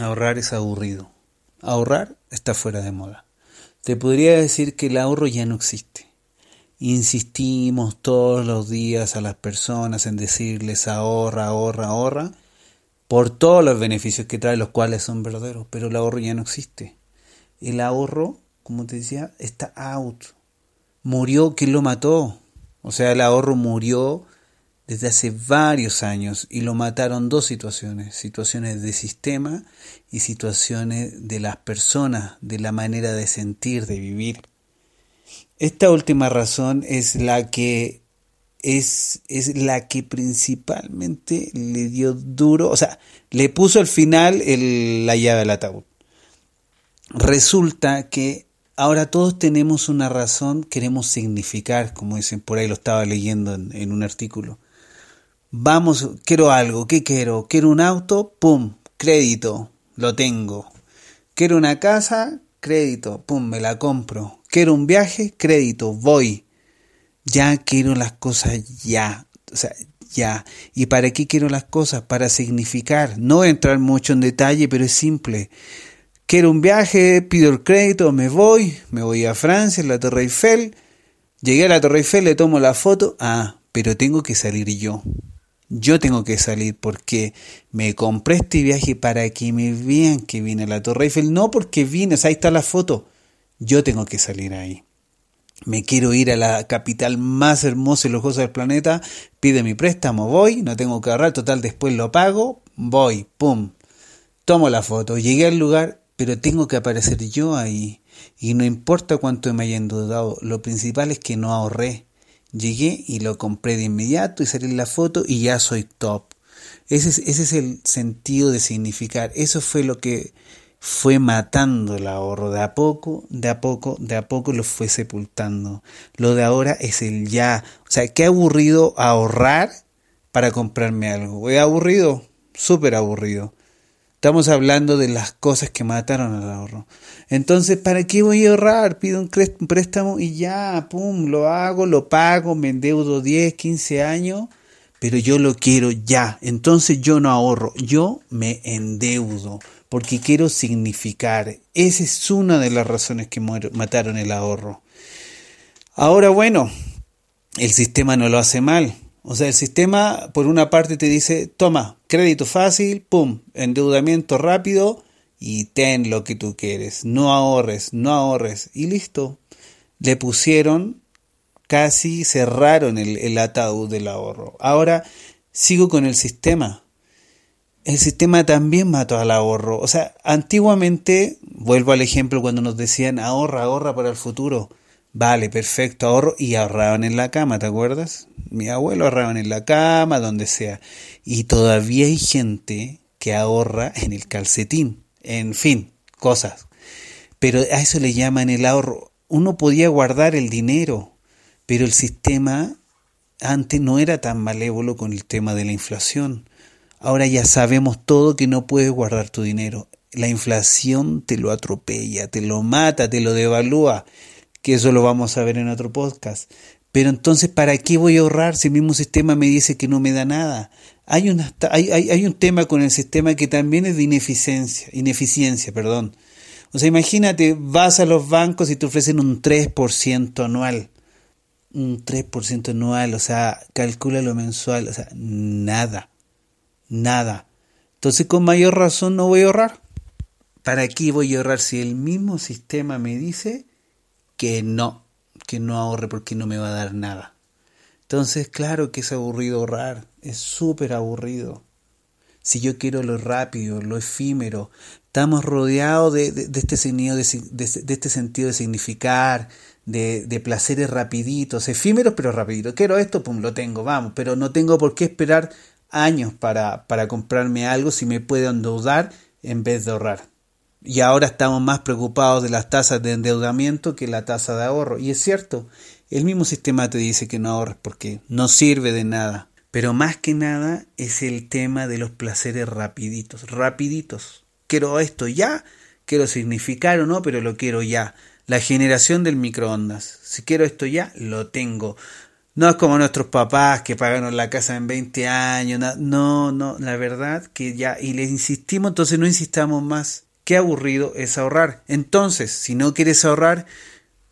Ahorrar es aburrido. Ahorrar está fuera de moda. Te podría decir que el ahorro ya no existe. Insistimos todos los días a las personas en decirles ahorra, ahorra, ahorra, por todos los beneficios que trae, los cuales son verdaderos, pero el ahorro ya no existe. El ahorro, como te decía, está out. Murió, ¿quién lo mató? O sea, el ahorro murió desde hace varios años y lo mataron dos situaciones, situaciones de sistema y situaciones de las personas, de la manera de sentir, de vivir. Esta última razón es la que es, es la que principalmente le dio duro, o sea, le puso al final el, la llave al ataúd. Resulta que ahora todos tenemos una razón, queremos significar, como dicen por ahí, lo estaba leyendo en un artículo Vamos, quiero algo, ¿qué quiero? Quiero un auto, pum, crédito, lo tengo. Quiero una casa, crédito, pum, me la compro. Quiero un viaje, crédito, voy. Ya quiero las cosas ya, o sea, ya. ¿Y para qué quiero las cosas? Para significar. No entrar mucho en detalle, pero es simple. Quiero un viaje, pido el crédito, me voy, me voy a Francia, a la Torre Eiffel. Llegué a la Torre Eiffel, le tomo la foto. Ah, pero tengo que salir yo yo tengo que salir porque me compré este viaje para que me vean que vine a la Torre Eiffel, no porque vine, ahí está la foto, yo tengo que salir ahí. Me quiero ir a la capital más hermosa y lujosa del planeta, pide mi préstamo, voy, no tengo que ahorrar, total, después lo pago, voy, pum, tomo la foto, llegué al lugar, pero tengo que aparecer yo ahí. Y no importa cuánto me hayan dudado, lo principal es que no ahorré. Llegué y lo compré de inmediato y salí en la foto y ya soy top. Ese es, ese es el sentido de significar. Eso fue lo que fue matando el ahorro. De a poco, de a poco, de a poco lo fue sepultando. Lo de ahora es el ya. O sea, qué aburrido ahorrar para comprarme algo. ¿Es aburrido? Súper aburrido. Estamos hablando de las cosas que mataron al ahorro. Entonces, ¿para qué voy a ahorrar? Pido un préstamo y ya, pum, lo hago, lo pago, me endeudo 10, 15 años, pero yo lo quiero ya. Entonces yo no ahorro, yo me endeudo porque quiero significar. Esa es una de las razones que mataron el ahorro. Ahora, bueno, el sistema no lo hace mal. O sea, el sistema por una parte te dice, toma, crédito fácil, pum, endeudamiento rápido y ten lo que tú quieres. No ahorres, no ahorres y listo. Le pusieron, casi cerraron el, el ataúd del ahorro. Ahora sigo con el sistema. El sistema también mató al ahorro. O sea, antiguamente, vuelvo al ejemplo cuando nos decían ahorra, ahorra para el futuro. Vale, perfecto, ahorro y ahorraban en la cama, ¿te acuerdas? Mi abuelo ahorraban en la cama, donde sea. Y todavía hay gente que ahorra en el calcetín. En fin, cosas. Pero a eso le llaman el ahorro. Uno podía guardar el dinero, pero el sistema antes no era tan malévolo con el tema de la inflación. Ahora ya sabemos todo que no puedes guardar tu dinero. La inflación te lo atropella, te lo mata, te lo devalúa que eso lo vamos a ver en otro podcast. Pero entonces, ¿para qué voy a ahorrar si el mismo sistema me dice que no me da nada? Hay, una, hay, hay, un tema con el sistema que también es de ineficiencia, ineficiencia, perdón. O sea, imagínate, vas a los bancos y te ofrecen un 3% anual. Un 3% anual, o sea, calcula lo mensual, o sea, nada, nada. Entonces, con mayor razón no voy a ahorrar. ¿Para qué voy a ahorrar si el mismo sistema me dice que no, que no ahorre porque no me va a dar nada. Entonces, claro que es aburrido ahorrar, es súper aburrido. Si yo quiero lo rápido, lo efímero, estamos rodeados de, este, sentido de, este sentido de significar, de, de, placeres rapiditos, efímeros pero rapiditos. Quiero esto, pum, lo tengo, vamos, pero no tengo por qué esperar años para, para comprarme algo si me puedo endeudar en vez de ahorrar y ahora estamos más preocupados de las tasas de endeudamiento que la tasa de ahorro. Y es cierto, el mismo sistema te dice que no ahorres porque no sirve de nada. Pero más que nada es el tema de los placeres rapiditos, rapiditos. Quiero esto ya, quiero significar o no, pero lo quiero ya. La generación del microondas. Si quiero esto ya, lo tengo. No es como nuestros papás que pagaron la casa en 20 años. No, no, la verdad que ya, y les insistimos, entonces no insistamos más. Qué aburrido es ahorrar. Entonces, si no quieres ahorrar,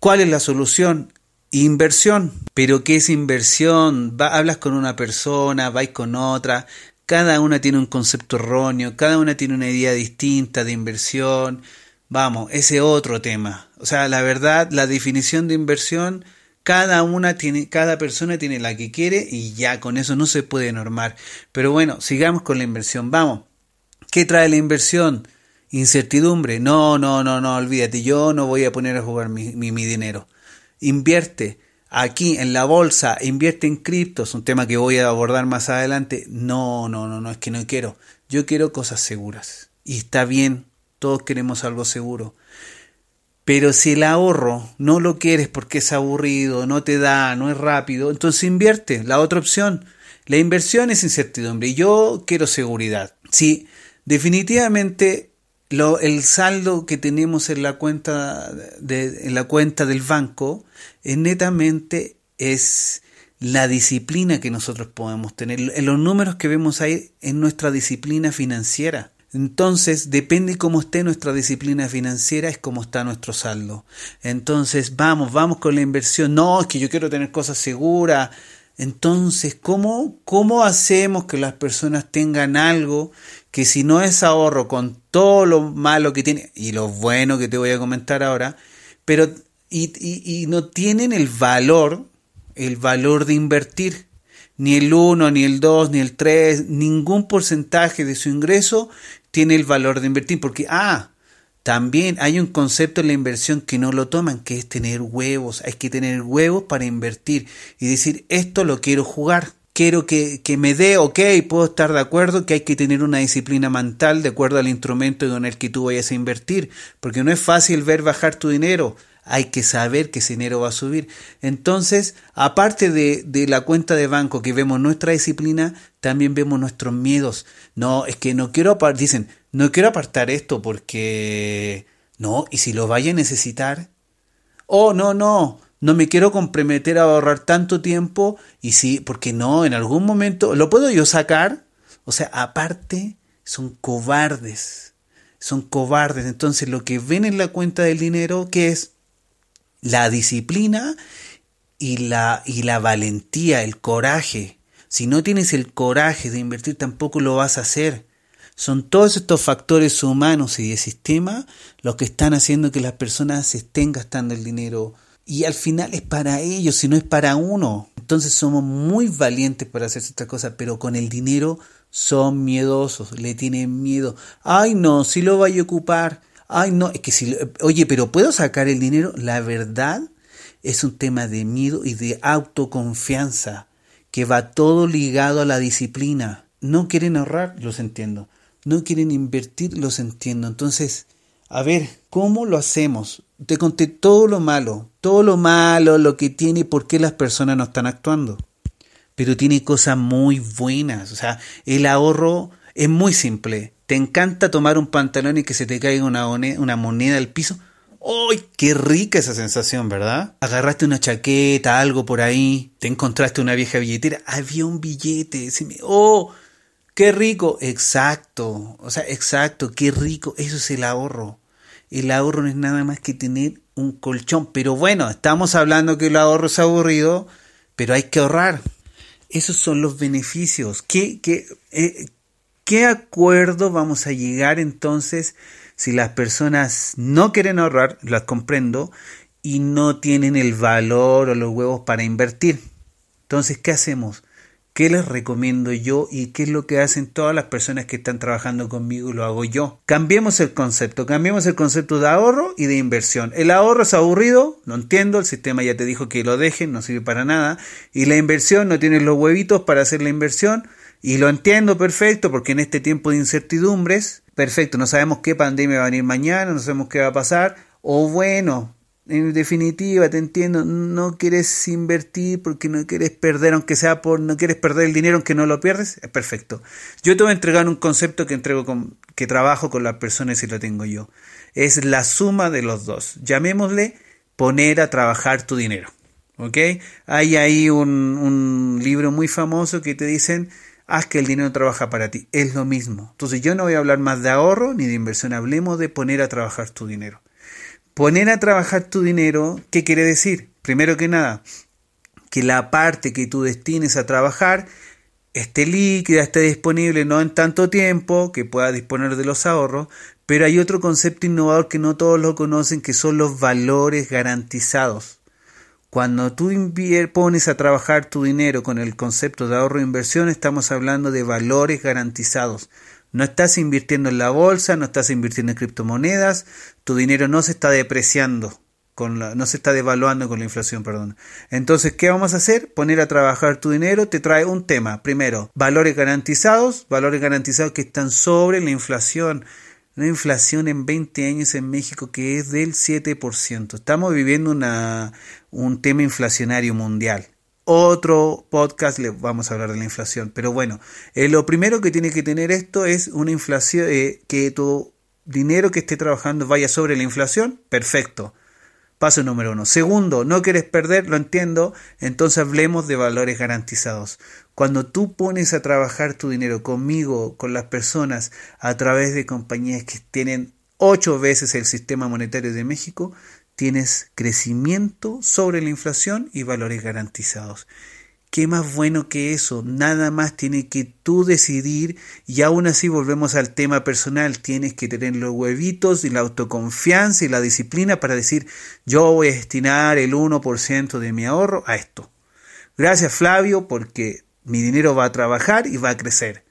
¿cuál es la solución? Inversión. Pero ¿qué es inversión? hablas con una persona, vais con otra, cada una tiene un concepto erróneo, cada una tiene una idea distinta de inversión. Vamos, ese otro tema. O sea, la verdad, la definición de inversión, cada una tiene, cada persona tiene la que quiere y ya con eso no se puede normar. Pero bueno, sigamos con la inversión. Vamos. ¿Qué trae la inversión? Incertidumbre. No, no, no, no, olvídate. Yo no voy a poner a jugar mi, mi, dinero. Invierte aquí en la bolsa, invierte en criptos, un tema que voy a abordar más adelante. No, no, no, no, es que no quiero. Yo quiero cosas seguras. Y está bien, todos queremos algo seguro. Pero si el ahorro no lo quieres porque es aburrido, no te da, no es rápido, entonces invierte. La otra opción, la inversión es incertidumbre y yo quiero seguridad. Sí, definitivamente lo, el saldo que tenemos en la cuenta de, en la cuenta del banco es netamente es la disciplina que nosotros podemos tener. En los números que vemos ahí en nuestra disciplina financiera. Entonces, depende cómo esté nuestra disciplina financiera, es cómo está nuestro saldo. Entonces, vamos, vamos con la inversión. No, es que yo quiero tener cosas seguras. Entonces, ¿cómo, cómo hacemos que las personas tengan algo que si no es ahorro con todo lo malo que tiene y lo bueno que te voy a comentar ahora, pero y, y, no tienen el valor, el valor de invertir. Ni el 1, ni el 2, ni el 3, ningún porcentaje de su ingreso tiene el valor de invertir. Porque, ah, también hay un concepto en la inversión que no lo toman, que es tener huevos. Hay que tener huevos para invertir y decir, esto lo quiero jugar quiero que, que, me dé, ok, puedo estar de acuerdo que hay que tener una disciplina mental de acuerdo al instrumento con el que tú vayas a invertir, porque no es fácil ver bajar tu dinero, hay que saber que ese dinero va a subir. Entonces, aparte de, de la cuenta de banco que vemos nuestra disciplina, también vemos nuestros miedos. No, es que no quiero apartar, dicen, no quiero apartar esto porque, no, y si lo vaya a necesitar, oh, no, no, no me quiero comprometer a ahorrar tanto tiempo y sí, porque no, en algún momento, ¿lo puedo yo sacar? O sea, aparte, son cobardes, son cobardes. Entonces, lo que ven en la cuenta del dinero, que es la disciplina y la, y la valentía, el coraje. Si no tienes el coraje de invertir, tampoco lo vas a hacer. Son todos estos factores humanos y de sistema los que están haciendo que las personas estén gastando el dinero y al final es para ellos, si no es para uno. Entonces somos muy valientes para hacer estas cosas, pero con el dinero son miedosos, le tienen miedo. Ay, no, si lo vaya a ocupar. Ay, no, es que si, oye, pero ¿puedo sacar el dinero? La verdad es un tema de miedo y de autoconfianza, que va todo ligado a la disciplina. No quieren ahorrar, los entiendo. No quieren invertir, los entiendo. Entonces, a ver, ¿cómo lo hacemos? Te conté todo lo malo, todo lo malo, lo que tiene y por qué las personas no están actuando. Pero tiene cosas muy buenas. O sea, el ahorro es muy simple. ¿Te encanta tomar un pantalón y que se te caiga una, moneda al piso? ¡Ay, qué rica esa sensación, ¿verdad? Agarraste una chaqueta, algo por ahí, te encontraste una vieja billetera, había un billete, ¡oh! ¡Qué rico! Exacto, o sea, exacto, qué rico, eso es el ahorro el ahorro no es nada más que tener un colchón. Pero bueno, estamos hablando que el ahorro es aburrido, pero hay que ahorrar. Esos son los beneficios. ¿Qué, qué, eh, ¿Qué acuerdo vamos a llegar entonces si las personas no quieren ahorrar, las comprendo, y no tienen el valor o los huevos para invertir? Entonces, ¿qué hacemos? ¿Qué les recomiendo yo y qué es lo que hacen todas las personas que están trabajando conmigo lo hago yo? Cambiemos el concepto, cambiemos el concepto de ahorro y de inversión. El ahorro es aburrido, no entiendo, el sistema ya te dijo que lo dejen, no sirve para nada. Y la inversión, no tienes los huevitos para hacer la inversión. Y lo entiendo perfecto porque en este tiempo de incertidumbres, perfecto, no sabemos qué pandemia va a venir mañana, no sabemos qué va a pasar. O bueno, en definitiva, te entiendo, no quieres invertir porque no quieres perder, aunque sea por, no quieres perder el dinero aunque no lo pierdes, es perfecto. Yo te voy a entregar un concepto que entrego con, que trabajo con las personas y lo tengo yo. Es la suma de los dos. Llamémosle poner a trabajar tu dinero. ¿Ok? Hay ahí un, un libro muy famoso que te dicen, haz que el dinero trabaja para ti. Es lo mismo. Entonces yo no voy a hablar más de ahorro ni de inversión, hablemos de poner a trabajar tu dinero. Poner a trabajar tu dinero, ¿qué quiere decir? Primero que nada, que la parte que tú destines a trabajar esté líquida, esté disponible no en tanto tiempo, que pueda disponer de los ahorros, pero hay otro concepto innovador que no todos lo conocen, que son los valores garantizados. Cuando tú pones a trabajar tu dinero con el concepto de ahorro e inversión, estamos hablando de valores garantizados. No estás invirtiendo en la bolsa, no estás invirtiendo en criptomonedas, tu dinero no se está depreciando, con la, no se está devaluando con la inflación, perdón. Entonces, ¿qué vamos a hacer? Poner a trabajar tu dinero te trae un tema. Primero, valores garantizados, valores garantizados que están sobre la inflación una inflación en 20 años en México que es del 7%. Estamos viviendo una, un tema inflacionario mundial. Otro podcast le vamos a hablar de la inflación. Pero bueno, eh, lo primero que tiene que tener esto es una inflación, eh, que tu dinero que esté trabajando vaya sobre la inflación. Perfecto. Paso número uno. Segundo, no quieres perder, lo entiendo, entonces hablemos de valores garantizados. Cuando tú pones a trabajar tu dinero conmigo, con las personas, a través de compañías que tienen ocho veces el sistema monetario de México, tienes crecimiento sobre la inflación y valores garantizados. ¿Qué más bueno que eso? Nada más tiene que tú decidir y aún así volvemos al tema personal. Tienes que tener los huevitos y la autoconfianza y la disciplina para decir yo voy a destinar el 1% de mi ahorro a esto. Gracias Flavio porque mi dinero va a trabajar y va a crecer.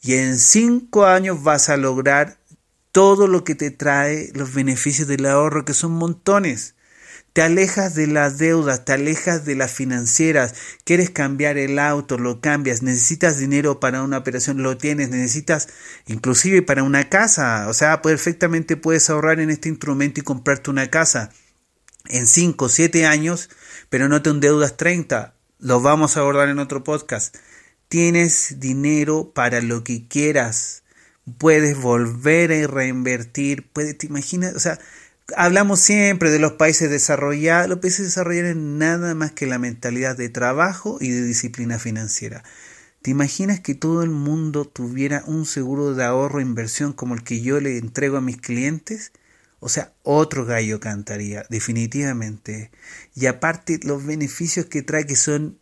Y en cinco años vas a lograr todo lo que te trae los beneficios del ahorro que son montones. Te alejas de las deudas, te alejas de las financieras, quieres cambiar el auto, lo cambias, necesitas dinero para una operación, lo tienes, necesitas inclusive para una casa, o sea, perfectamente puedes ahorrar en este instrumento y comprarte una casa en 5 o 7 años, pero no te endeudas 30, lo vamos a abordar en otro podcast. Tienes dinero para lo que quieras, puedes volver a reinvertir, puedes, te imaginas, o sea, Hablamos siempre de los países desarrollados. Los países desarrollados nada más que la mentalidad de trabajo y de disciplina financiera. ¿Te imaginas que todo el mundo tuviera un seguro de ahorro e inversión como el que yo le entrego a mis clientes? O sea, otro gallo cantaría, definitivamente. Y aparte los beneficios que trae que son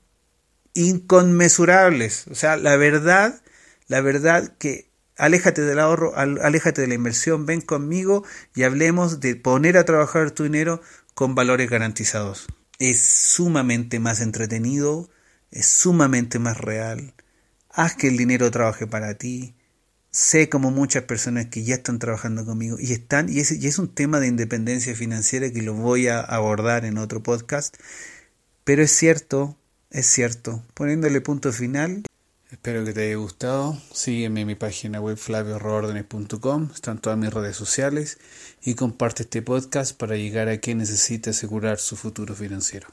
inconmensurables. O sea, la verdad, la verdad que Aléjate del ahorro, aléjate de la inversión, ven conmigo y hablemos de poner a trabajar tu dinero con valores garantizados. Es sumamente más entretenido, es sumamente más real. Haz que el dinero trabaje para ti. Sé como muchas personas que ya están trabajando conmigo y están, y es, es un tema de independencia financiera que lo voy a abordar en otro podcast. Pero es cierto, es cierto, poniéndole punto final, Espero que te haya gustado. Sígueme en mi página web flaviorroordenes.com. Están todas mis redes sociales y comparte este podcast para llegar a quien necesite asegurar su futuro financiero.